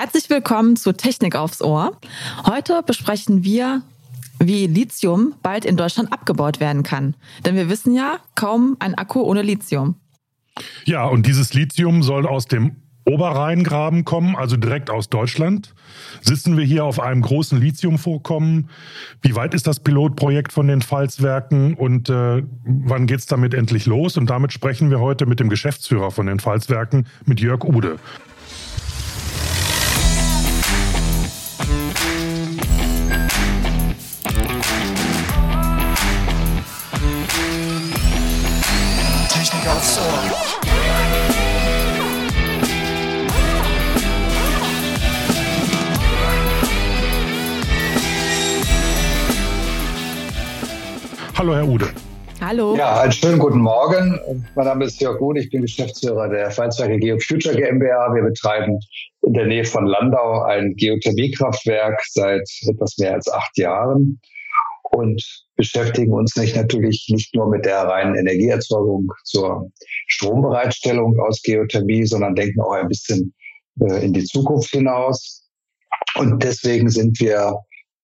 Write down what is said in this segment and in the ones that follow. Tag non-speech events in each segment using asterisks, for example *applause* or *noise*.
Herzlich willkommen zu Technik aufs Ohr. Heute besprechen wir, wie Lithium bald in Deutschland abgebaut werden kann. Denn wir wissen ja, kaum ein Akku ohne Lithium. Ja, und dieses Lithium soll aus dem Oberrheingraben kommen, also direkt aus Deutschland. Sitzen wir hier auf einem großen Lithiumvorkommen? Wie weit ist das Pilotprojekt von den Pfalzwerken und äh, wann geht's damit endlich los? Und damit sprechen wir heute mit dem Geschäftsführer von den Pfalzwerken, mit Jörg Ude. Hallo, Herr Ude. Hallo. Ja, einen schönen guten Morgen. Mein Name ist Jörg Ude, ich bin Geschäftsführer der Pfalzwerke GeoFuture GmbH. Wir betreiben in der Nähe von Landau ein Geothermiekraftwerk seit etwas mehr als acht Jahren und beschäftigen uns nicht natürlich nicht nur mit der reinen Energieerzeugung zur Strombereitstellung aus Geothermie, sondern denken auch ein bisschen äh, in die Zukunft hinaus. Und deswegen sind wir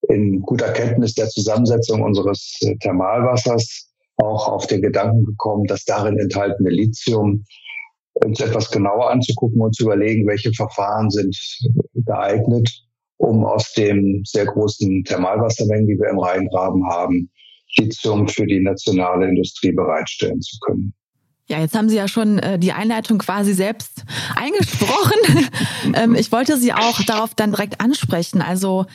in guter Kenntnis der Zusammensetzung unseres äh, Thermalwassers auch auf den Gedanken gekommen, das darin enthaltene Lithium uns etwas genauer anzugucken und zu überlegen, welche Verfahren sind geeignet, um aus dem sehr großen Thermalwassermengen, die wir im Rheingraben haben, Lithium für die nationale Industrie bereitstellen zu können. Ja, jetzt haben Sie ja schon äh, die Einleitung quasi selbst eingesprochen. *laughs* ähm, ich wollte Sie auch darauf dann direkt ansprechen. Also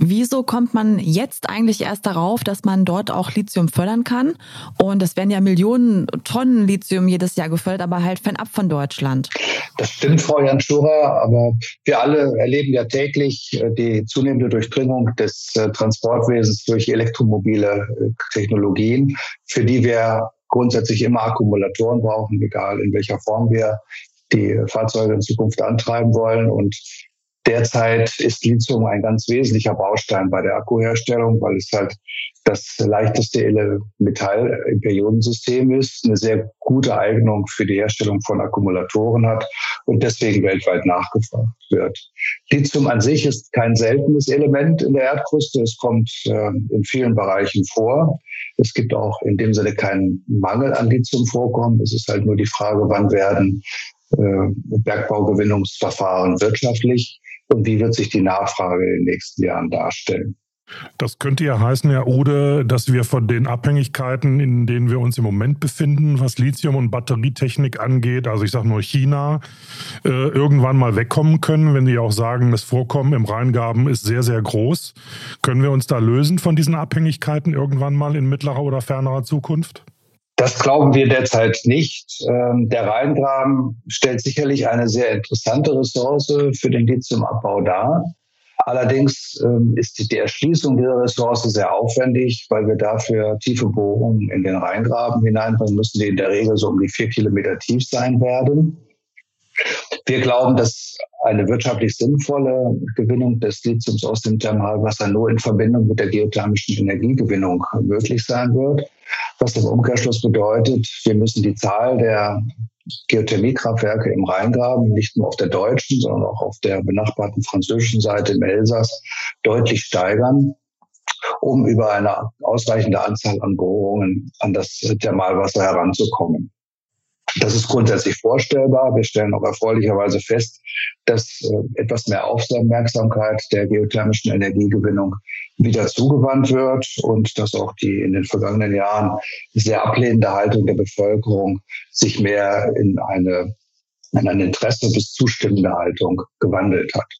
Wieso kommt man jetzt eigentlich erst darauf, dass man dort auch Lithium fördern kann? Und es werden ja Millionen Tonnen Lithium jedes Jahr gefördert, aber halt fernab von Deutschland. Das stimmt, Frau Janschura, aber wir alle erleben ja täglich äh, die zunehmende Durchdringung des äh, Transportwesens durch elektromobile äh, Technologien, für die wir grundsätzlich immer Akkumulatoren brauchen, egal in welcher Form wir die Fahrzeuge in Zukunft antreiben wollen. Und Derzeit ist Lithium ein ganz wesentlicher Baustein bei der Akkuherstellung, weil es halt das leichteste Metall im Periodensystem ist, eine sehr gute Eignung für die Herstellung von Akkumulatoren hat und deswegen weltweit nachgefragt wird. Lithium an sich ist kein seltenes Element in der Erdkruste. Es kommt äh, in vielen Bereichen vor. Es gibt auch in dem Sinne keinen Mangel an Lithiumvorkommen. Es ist halt nur die Frage, wann werden äh, Bergbaugewinnungsverfahren wirtschaftlich und wie wird sich die Nachfrage in den nächsten Jahren darstellen. Das könnte ja heißen, Herr Ode, dass wir von den Abhängigkeiten, in denen wir uns im Moment befinden, was Lithium- und Batterietechnik angeht, also ich sage nur China, äh, irgendwann mal wegkommen können, wenn die auch sagen, das Vorkommen im Rheingaben ist sehr, sehr groß. Können wir uns da lösen von diesen Abhängigkeiten irgendwann mal in mittlerer oder fernerer Zukunft? Das glauben wir derzeit nicht. Ähm, der Rheingraben stellt sicherlich eine sehr interessante Ressource für den Lithiumabbau dar. Allerdings ähm, ist die Erschließung dieser Ressource sehr aufwendig, weil wir dafür tiefe Bohrungen in den Rheingraben hineinbringen müssen, die in der Regel so um die vier Kilometer tief sein werden. Wir glauben, dass eine wirtschaftlich sinnvolle Gewinnung des Lithiums aus dem Thermalwasser nur in Verbindung mit der geothermischen Energiegewinnung möglich sein wird. Was im Umkehrschluss bedeutet, wir müssen die Zahl der Geothermiekraftwerke im Rheingraben nicht nur auf der deutschen, sondern auch auf der benachbarten französischen Seite im Elsass deutlich steigern, um über eine ausreichende Anzahl an Bohrungen an das Thermalwasser heranzukommen. Das ist grundsätzlich vorstellbar. Wir stellen auch erfreulicherweise fest, dass äh, etwas mehr Aufmerksamkeit der geothermischen Energiegewinnung wieder zugewandt wird und dass auch die in den vergangenen Jahren sehr ablehnende Haltung der Bevölkerung sich mehr in eine, in ein Interesse bis zustimmende Haltung gewandelt hat.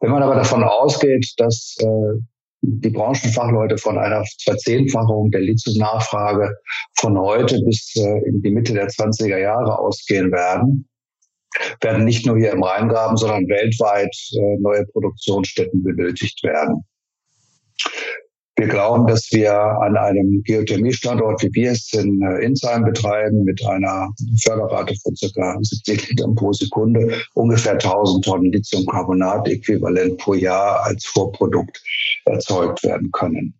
Wenn man aber davon ausgeht, dass äh, die Branchenfachleute von einer Verzehnfachung der Lithium-Nachfrage von heute bis äh, in die Mitte der 20er Jahre ausgehen werden, werden nicht nur hier im Rheingraben, sondern weltweit äh, neue Produktionsstätten benötigt werden. Wir glauben, dass wir an einem Geothermiestandort, wie wir es in äh, Insheim betreiben, mit einer Förderrate von circa 70 Litern pro Sekunde ungefähr 1000 Tonnen Lithiumcarbonat äquivalent pro Jahr als Vorprodukt erzeugt werden können.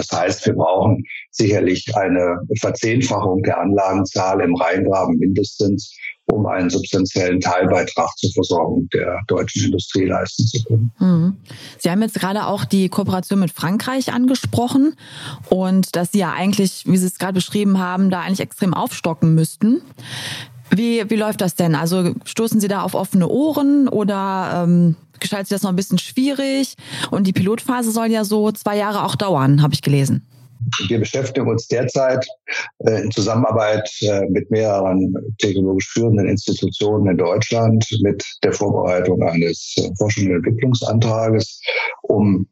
Das heißt, wir brauchen sicherlich eine Verzehnfachung der Anlagenzahl im Rheingraben mindestens, um einen substanziellen Teilbeitrag zur Versorgung der deutschen Industrie leisten zu können. Mhm. Sie haben jetzt gerade auch die Kooperation mit Frankreich angesprochen und dass Sie ja eigentlich, wie Sie es gerade beschrieben haben, da eigentlich extrem aufstocken müssten. Wie, wie läuft das denn? Also stoßen Sie da auf offene Ohren oder ähm, gestaltet sich das noch ein bisschen schwierig? Und die Pilotphase soll ja so zwei Jahre auch dauern, habe ich gelesen. Wir beschäftigen uns derzeit äh, in Zusammenarbeit äh, mit mehreren technologisch führenden Institutionen in Deutschland mit der Vorbereitung eines äh, Forschungs- und Entwicklungsantrages, um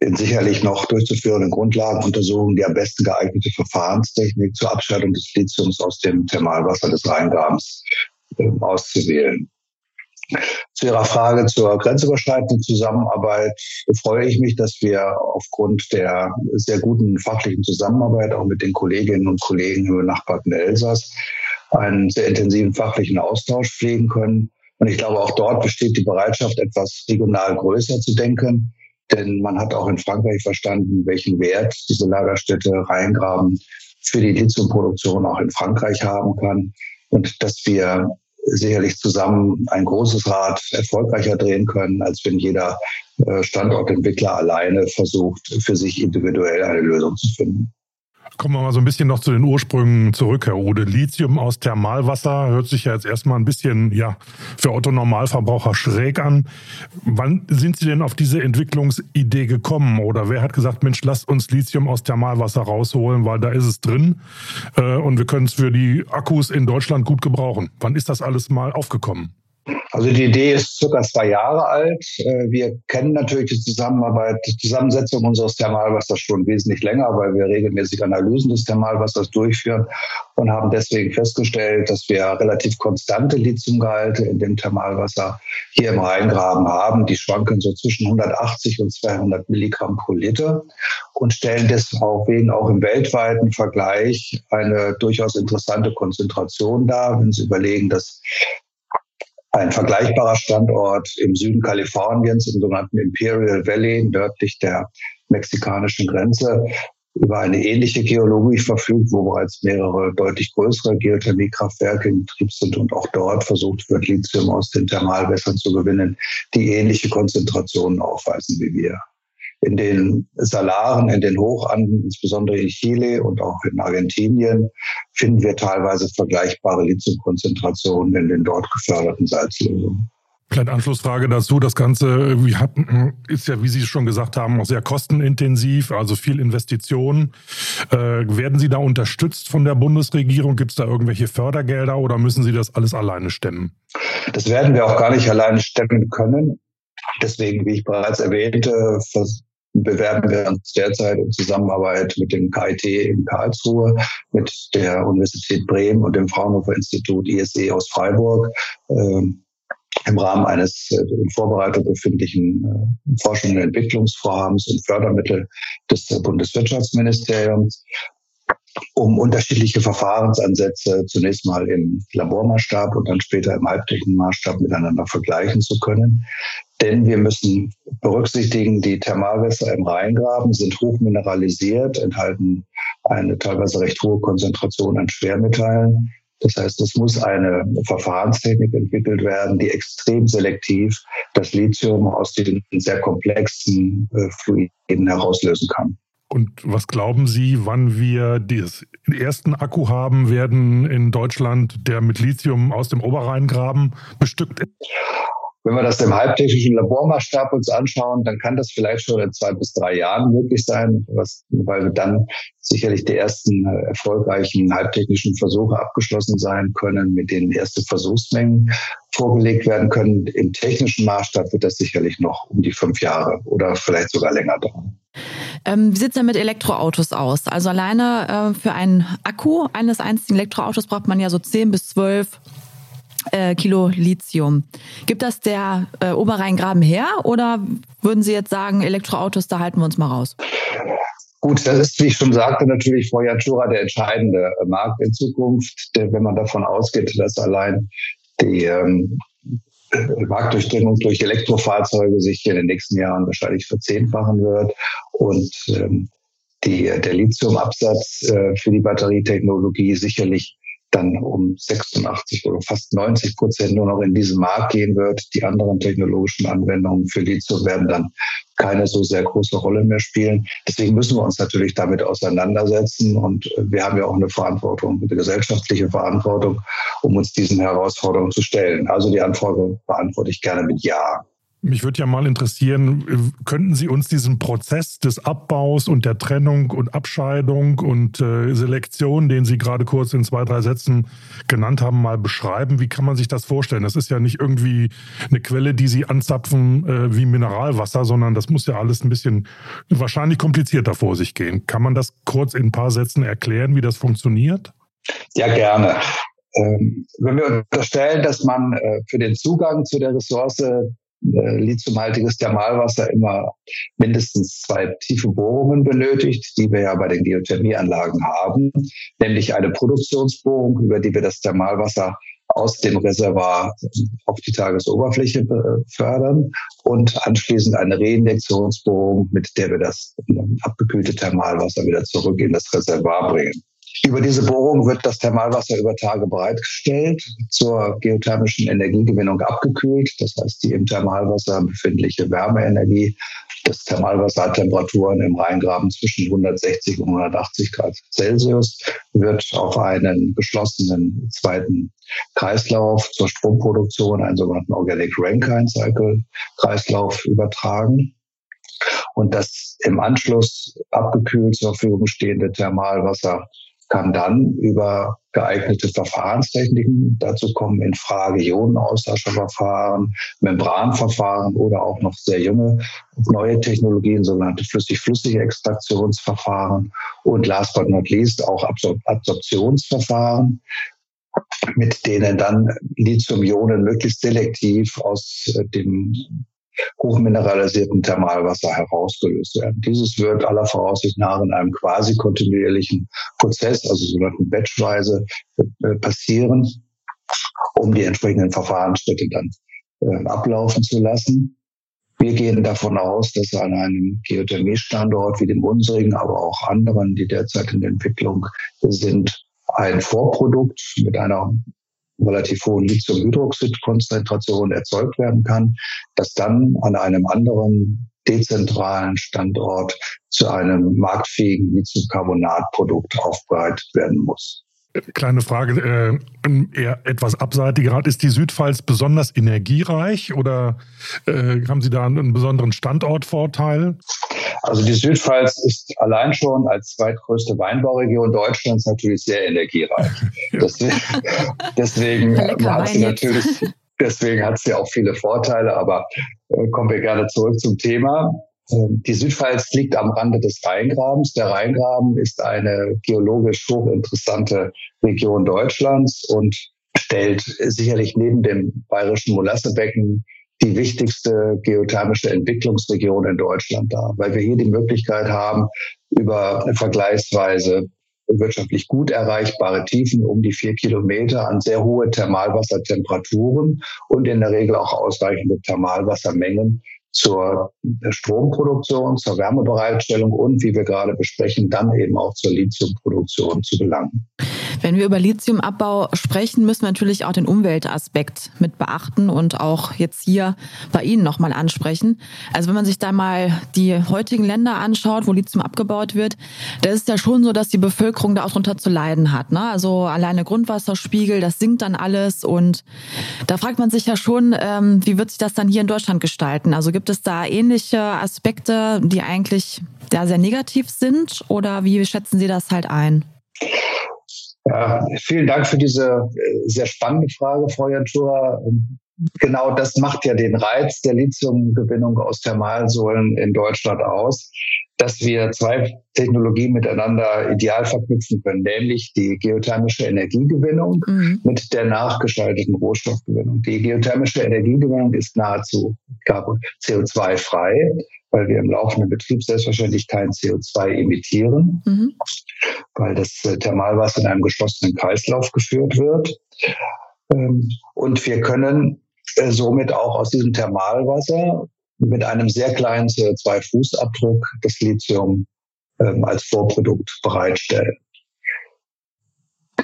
in sicherlich noch durchzuführenden Grundlagenuntersuchungen die am besten geeignete Verfahrenstechnik zur Abscheidung des Lithiums aus dem Thermalwasser des Rheingrabens auszuwählen. Zu Ihrer Frage zur grenzüberschreitenden Zusammenarbeit freue ich mich, dass wir aufgrund der sehr guten fachlichen Zusammenarbeit auch mit den Kolleginnen und Kollegen im benachbarten Elsass einen sehr intensiven fachlichen Austausch pflegen können. Und ich glaube, auch dort besteht die Bereitschaft, etwas regional größer zu denken. Denn man hat auch in Frankreich verstanden, welchen Wert diese Lagerstätte Rheingraben für die Lithiumproduktion auch in Frankreich haben kann. Und dass wir sicherlich zusammen ein großes Rad erfolgreicher drehen können, als wenn jeder äh, Standortentwickler alleine versucht, für sich individuell eine Lösung zu finden. Kommen wir mal so ein bisschen noch zu den Ursprüngen zurück, Herr Ude. Lithium aus Thermalwasser hört sich ja jetzt erstmal ein bisschen, ja, für Otto Normalverbraucher schräg an. Wann sind Sie denn auf diese Entwicklungsidee gekommen? Oder wer hat gesagt, Mensch, lasst uns Lithium aus Thermalwasser rausholen, weil da ist es drin äh, und wir können es für die Akkus in Deutschland gut gebrauchen? Wann ist das alles mal aufgekommen? Also die Idee ist circa zwei Jahre alt. Äh, wir kennen natürlich die Zusammenarbeit, die Zusammensetzung unseres Thermalwassers schon wesentlich länger, weil wir regelmäßig Analysen des Thermalwassers durchführen und haben deswegen festgestellt, dass wir relativ konstante Lithiumgehalte in dem Thermalwasser hier im Rheingraben haben. Die schwanken so zwischen 180 und 200 Milligramm pro Liter und stellen deswegen auch im weltweiten Vergleich eine durchaus interessante Konzentration dar, wenn Sie überlegen, dass ein vergleichbarer Standort im Süden Kaliforniens, im sogenannten Imperial Valley, nördlich der mexikanischen Grenze, über eine ähnliche Geologie verfügt, wo bereits mehrere deutlich größere Geothermiekraftwerke in Betrieb sind und auch dort versucht wird, Lithium aus den Thermalwässern zu gewinnen, die ähnliche Konzentrationen aufweisen wie wir in den Salaren, in den Hochanden, insbesondere in Chile und auch in Argentinien, finden wir teilweise vergleichbare Lithiumkonzentrationen in den dort geförderten Salzlösungen. Kleine Anschlussfrage dazu. Das Ganze ist ja, wie Sie schon gesagt haben, auch sehr kostenintensiv, also viel Investitionen. Äh, werden Sie da unterstützt von der Bundesregierung? Gibt es da irgendwelche Fördergelder oder müssen Sie das alles alleine stemmen? Das werden wir auch gar nicht alleine stemmen können. Deswegen, wie ich bereits erwähnte, bewerben wir uns derzeit in Zusammenarbeit mit dem KIT in Karlsruhe, mit der Universität Bremen und dem Fraunhofer Institut ISE aus Freiburg äh, im Rahmen eines äh, in Vorbereitung befindlichen äh, Forschungs- und Entwicklungsvorhabens und Fördermittel des Bundeswirtschaftsministeriums um unterschiedliche Verfahrensansätze zunächst mal im Labormaßstab und dann später im halbtechnischen Maßstab miteinander vergleichen zu können. Denn wir müssen berücksichtigen, die Thermalwässer im Rheingraben sind hochmineralisiert, enthalten eine teilweise recht hohe Konzentration an Schwermetallen. Das heißt, es muss eine Verfahrenstechnik entwickelt werden, die extrem selektiv das Lithium aus den sehr komplexen äh, Fluiden herauslösen kann. Und was glauben Sie, wann wir den ersten Akku haben werden in Deutschland, der mit Lithium aus dem Oberrheingraben bestückt ist? Wenn wir das im halbtechnischen Labormaßstab uns anschauen, dann kann das vielleicht schon in zwei bis drei Jahren möglich sein, was, weil wir dann sicherlich die ersten erfolgreichen halbtechnischen Versuche abgeschlossen sein können, mit denen erste Versuchsmengen vorgelegt werden können. Im technischen Maßstab wird das sicherlich noch um die fünf Jahre oder vielleicht sogar länger dauern. Ähm, wie sieht es denn mit Elektroautos aus? Also alleine äh, für einen Akku eines einzigen Elektroautos braucht man ja so 10 bis 12 äh, Kilo Lithium. Gibt das der äh, Oberrheingraben her oder würden Sie jetzt sagen, Elektroautos, da halten wir uns mal raus? Gut, das ist, wie ich schon sagte, natürlich Frau Jatschura der entscheidende Markt in Zukunft, denn wenn man davon ausgeht, dass allein die ähm, Marktdurchdringung durch Elektrofahrzeuge sich in den nächsten Jahren wahrscheinlich verzehnfachen wird und ähm, die, der Lithiumabsatz äh, für die Batterietechnologie sicherlich dann um 86 oder fast 90 Prozent nur noch in diesen Markt gehen wird. Die anderen technologischen Anwendungen für Lithium werden dann keine so sehr große Rolle mehr spielen. Deswegen müssen wir uns natürlich damit auseinandersetzen und wir haben ja auch eine Verantwortung, eine gesellschaftliche Verantwortung, um uns diesen Herausforderungen zu stellen. Also die Anfrage beantworte ich gerne mit Ja. Mich würde ja mal interessieren, könnten Sie uns diesen Prozess des Abbaus und der Trennung und Abscheidung und äh, Selektion, den Sie gerade kurz in zwei, drei Sätzen genannt haben, mal beschreiben? Wie kann man sich das vorstellen? Das ist ja nicht irgendwie eine Quelle, die Sie anzapfen äh, wie Mineralwasser, sondern das muss ja alles ein bisschen wahrscheinlich komplizierter vor sich gehen. Kann man das kurz in ein paar Sätzen erklären, wie das funktioniert? Ja, gerne. Ähm, wenn wir unterstellen, dass man äh, für den Zugang zu der Ressource äh, lithiumhaltiges Thermalwasser immer mindestens zwei tiefe Bohrungen benötigt, die wir ja bei den Geothermieanlagen haben, nämlich eine Produktionsbohrung, über die wir das Thermalwasser aus dem Reservoir auf die Tagesoberfläche fördern und anschließend eine Reinjektionsbohrung, mit der wir das abgekühlte Thermalwasser wieder zurück in das Reservoir bringen. Über diese Bohrung wird das Thermalwasser über Tage bereitgestellt, zur geothermischen Energiegewinnung abgekühlt. Das heißt, die im Thermalwasser befindliche Wärmeenergie das Thermalwasser hat Temperaturen im Rheingraben zwischen 160 und 180 Grad Celsius, wird auf einen geschlossenen zweiten Kreislauf zur Stromproduktion, einen sogenannten Organic Rankine Cycle Kreislauf übertragen. Und das im Anschluss abgekühlt zur Verfügung stehende Thermalwasser kann dann über geeignete Verfahrenstechniken, dazu kommen in Frage Ionenaustauscherverfahren, Membranverfahren oder auch noch sehr junge neue Technologien, sogenannte flüssig-flüssige Extraktionsverfahren und last but not least auch Absor Absorptionsverfahren, mit denen dann Lithium-Ionen möglichst selektiv aus dem hochmineralisierten Thermalwasser herausgelöst werden. Dieses wird aller Voraussicht nach in einem quasi kontinuierlichen Prozess, also sogenannten Batchweise, äh, passieren, um die entsprechenden Verfahrensschritte dann äh, ablaufen zu lassen. Wir gehen davon aus, dass an einem Geothermiestandort wie dem unsrigen, aber auch anderen, die derzeit in der Entwicklung sind, ein Vorprodukt mit einer relativ hohen Lithiumhydroxidkonzentration erzeugt werden kann, das dann an einem anderen dezentralen Standort zu einem marktfähigen Lithiumcarbonatprodukt aufbereitet werden muss. Kleine Frage, äh, eher etwas abseitiger. Ist die Südpfalz besonders energiereich oder äh, haben Sie da einen besonderen Standortvorteil? Also die Südpfalz ist allein schon als zweitgrößte Weinbauregion Deutschlands natürlich sehr energiereich. *laughs* *laughs* deswegen deswegen hat sie natürlich, *laughs* deswegen hat sie auch viele Vorteile, aber äh, kommen wir gerne zurück zum Thema. Ähm, die Südpfalz liegt am Rande des Rheingrabens. Der Rheingraben ist eine geologisch hochinteressante Region Deutschlands und stellt sicherlich neben dem bayerischen Molassebecken die wichtigste geothermische Entwicklungsregion in Deutschland dar, weil wir hier die Möglichkeit haben, über vergleichsweise wirtschaftlich gut erreichbare Tiefen um die vier Kilometer an sehr hohe Thermalwassertemperaturen und in der Regel auch ausreichende Thermalwassermengen zur Stromproduktion, zur Wärmebereitstellung und, wie wir gerade besprechen, dann eben auch zur Lithiumproduktion zu gelangen. Wenn wir über Lithiumabbau sprechen, müssen wir natürlich auch den Umweltaspekt mit beachten und auch jetzt hier bei Ihnen nochmal ansprechen. Also wenn man sich da mal die heutigen Länder anschaut, wo Lithium abgebaut wird, da ist ja schon so, dass die Bevölkerung da auch drunter zu leiden hat. Ne? Also alleine Grundwasserspiegel, das sinkt dann alles und da fragt man sich ja schon, ähm, wie wird sich das dann hier in Deutschland gestalten? Also gibt es da ähnliche Aspekte, die eigentlich ja, sehr negativ sind oder wie schätzen Sie das halt ein? Ja, vielen Dank für diese äh, sehr spannende Frage, Frau Jantura. Genau das macht ja den Reiz der Lithiumgewinnung aus Thermalsäulen in Deutschland aus, dass wir zwei Technologien miteinander ideal verknüpfen können, nämlich die geothermische Energiegewinnung mhm. mit der nachgeschalteten Rohstoffgewinnung. Die geothermische Energiegewinnung ist nahezu CO2-frei weil wir im laufenden Betrieb selbstverständlich kein CO2 emittieren, mhm. Weil das äh, Thermalwasser in einem geschlossenen Kreislauf geführt wird. Ähm, und wir können äh, somit auch aus diesem Thermalwasser mit einem sehr kleinen CO2-Fußabdruck das Lithium ähm, als Vorprodukt bereitstellen.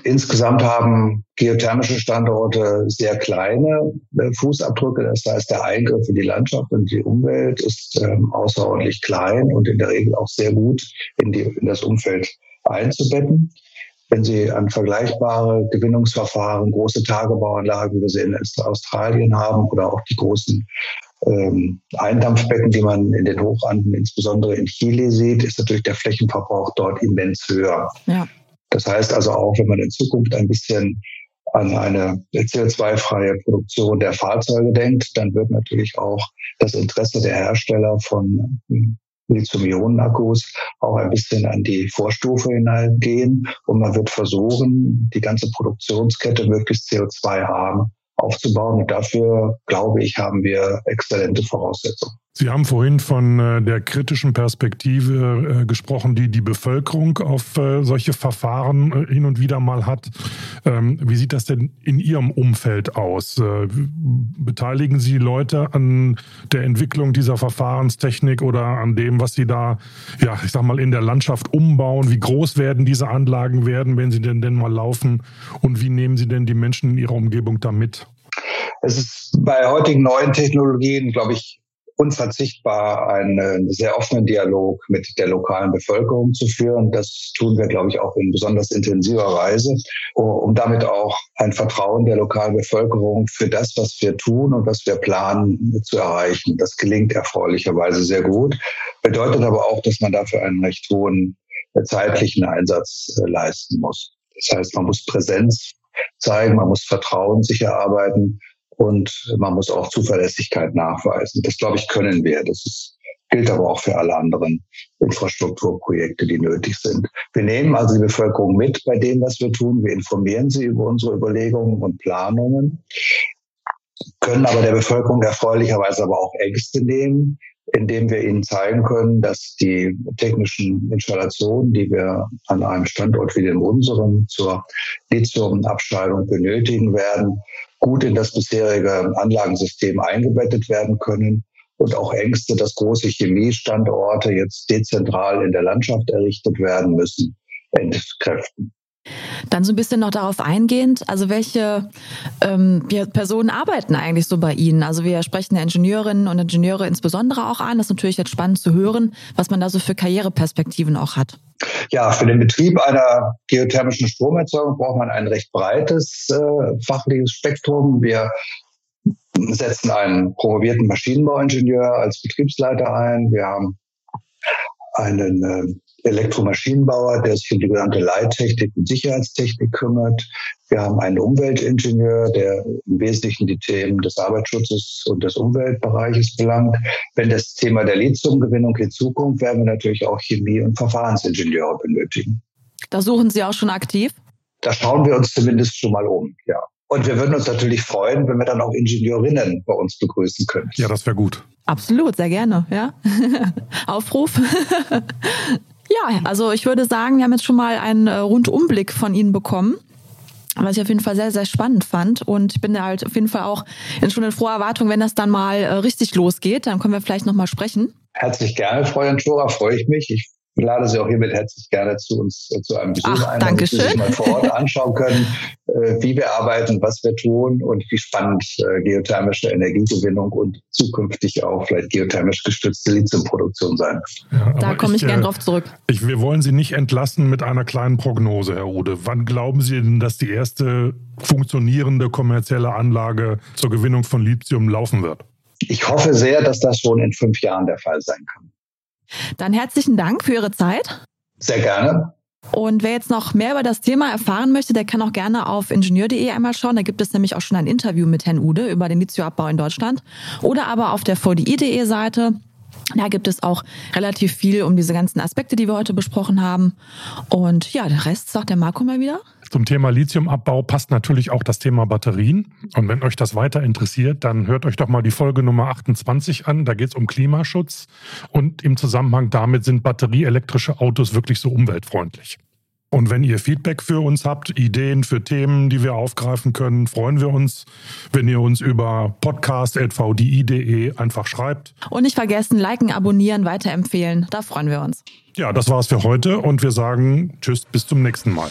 Insgesamt haben geothermische Standorte sehr kleine äh, Fußabdrücke. Das heißt, der Eingriff in die Landschaft und die Umwelt ist ähm, außerordentlich klein und in der Regel auch sehr gut in, die, in das Umfeld einzubetten. Wenn Sie an vergleichbare Gewinnungsverfahren, große Tagebauanlagen, wie wir sie in Australien haben, oder auch die großen ähm, Eindampfbecken, die man in den Hochanden, insbesondere in Chile sieht, ist natürlich der Flächenverbrauch dort immens höher. Ja. Das heißt also auch, wenn man in Zukunft ein bisschen an eine CO2-freie Produktion der Fahrzeuge denkt, dann wird natürlich auch das Interesse der Hersteller von hm, Lithium-Ionen-Akkus auch ein bisschen an die Vorstufe hineingehen und man wird versuchen, die ganze Produktionskette möglichst CO2-arm aufzubauen. Und dafür, glaube ich, haben wir exzellente Voraussetzungen. Sie haben vorhin von äh, der kritischen Perspektive äh, gesprochen, die die Bevölkerung auf äh, solche Verfahren hin und wieder mal hat. Ähm, wie sieht das denn in Ihrem Umfeld aus? Beteiligen Sie Leute an der Entwicklung dieser Verfahrenstechnik oder an dem, was Sie da, ja, ich sag mal, in der Landschaft umbauen? Wie groß werden diese Anlagen werden, wenn sie denn denn mal laufen? Und wie nehmen Sie denn die Menschen in Ihrer Umgebung da mit? Es ist bei heutigen neuen Technologien, glaube ich, unverzichtbar, einen sehr offenen Dialog mit der lokalen Bevölkerung zu führen. Das tun wir, glaube ich, auch in besonders intensiver Weise, um damit auch ein Vertrauen der lokalen Bevölkerung für das, was wir tun und was wir planen, zu erreichen. Das gelingt erfreulicherweise sehr gut, bedeutet aber auch, dass man dafür einen recht hohen zeitlichen Einsatz äh, leisten muss. Das heißt, man muss Präsenz zeigen, man muss Vertrauen sich erarbeiten und man muss auch Zuverlässigkeit nachweisen. Das, glaube ich, können wir. Das ist, gilt aber auch für alle anderen Infrastrukturprojekte, die nötig sind. Wir nehmen also die Bevölkerung mit bei dem, was wir tun. Wir informieren sie über unsere Überlegungen und Planungen, können aber der Bevölkerung erfreulicherweise aber auch Ängste nehmen, indem wir ihnen zeigen können, dass die technischen Installationen, die wir an einem Standort wie dem unseren zur Lithiumabscheidung benötigen werden, gut in das bisherige Anlagensystem eingebettet werden können und auch Ängste, dass große Chemiestandorte jetzt dezentral in der Landschaft errichtet werden müssen, entkräften. Dann so ein bisschen noch darauf eingehend, also welche ähm, Personen arbeiten eigentlich so bei Ihnen? Also wir sprechen ja Ingenieurinnen und Ingenieure insbesondere auch an. Das ist natürlich jetzt spannend zu hören, was man da so für Karriereperspektiven auch hat. Ja, für den Betrieb einer geothermischen Stromerzeugung braucht man ein recht breites äh, fachliches Spektrum. Wir setzen einen promovierten Maschinenbauingenieur als Betriebsleiter ein. Wir haben einen äh, Elektromaschinenbauer, der sich um die gesamte Leittechnik und Sicherheitstechnik kümmert. Wir haben einen Umweltingenieur, der im Wesentlichen die Themen des Arbeitsschutzes und des Umweltbereiches belangt. Wenn das Thema der Lithiumgewinnung hinzukommt, werden wir natürlich auch Chemie- und Verfahrensingenieure benötigen. Da suchen Sie auch schon aktiv? Da schauen wir uns zumindest schon mal um, ja. Und wir würden uns natürlich freuen, wenn wir dann auch Ingenieurinnen bei uns begrüßen können. Ja, das wäre gut. Absolut, sehr gerne, ja. *laughs* Aufruf. *laughs* Ja, also ich würde sagen, wir haben jetzt schon mal einen äh, Rundumblick von Ihnen bekommen was ich auf jeden Fall sehr, sehr spannend fand. Und ich bin da halt auf jeden Fall auch in schon in froher Erwartung, wenn das dann mal äh, richtig losgeht, dann können wir vielleicht nochmal sprechen. Herzlich gerne, Frau Jantora, freue ich mich. Ich lade Sie auch hiermit herzlich gerne zu uns äh, zu einem Besuch Ach, ein, damit Sie sich mal vor Ort *laughs* anschauen können, äh, wie wir arbeiten, was wir tun und wie spannend äh, geothermische Energiegewinnung und zukünftig auch vielleicht geothermisch gestützte Lithiumproduktion sein Ja, da komme ich, ich gern drauf zurück. Ich, wir wollen Sie nicht entlassen mit einer kleinen Prognose, Herr Ude. Wann glauben Sie denn, dass die erste funktionierende kommerzielle Anlage zur Gewinnung von Lithium laufen wird? Ich hoffe sehr, dass das schon in fünf Jahren der Fall sein kann. Dann herzlichen Dank für Ihre Zeit. Sehr gerne. Und wer jetzt noch mehr über das Thema erfahren möchte, der kann auch gerne auf ingenieur.de einmal schauen. Da gibt es nämlich auch schon ein Interview mit Herrn Ude über den Lithiumabbau in Deutschland. Oder aber auf der VDI.de Seite. Da gibt es auch relativ viel um diese ganzen Aspekte, die wir heute besprochen haben. Und ja, der Rest sagt der Marco mal wieder. Zum Thema Lithiumabbau passt natürlich auch das Thema Batterien. Und wenn euch das weiter interessiert, dann hört euch doch mal die Folge Nummer 28 an. Da geht es um Klimaschutz. Und im Zusammenhang damit sind batterieelektrische Autos wirklich so umweltfreundlich. Und wenn ihr Feedback für uns habt, Ideen für Themen, die wir aufgreifen können, freuen wir uns, wenn ihr uns über podcast.vdi.de einfach schreibt. Und nicht vergessen, liken, abonnieren, weiterempfehlen. Da freuen wir uns. Ja, das war's für heute und wir sagen Tschüss, bis zum nächsten Mal.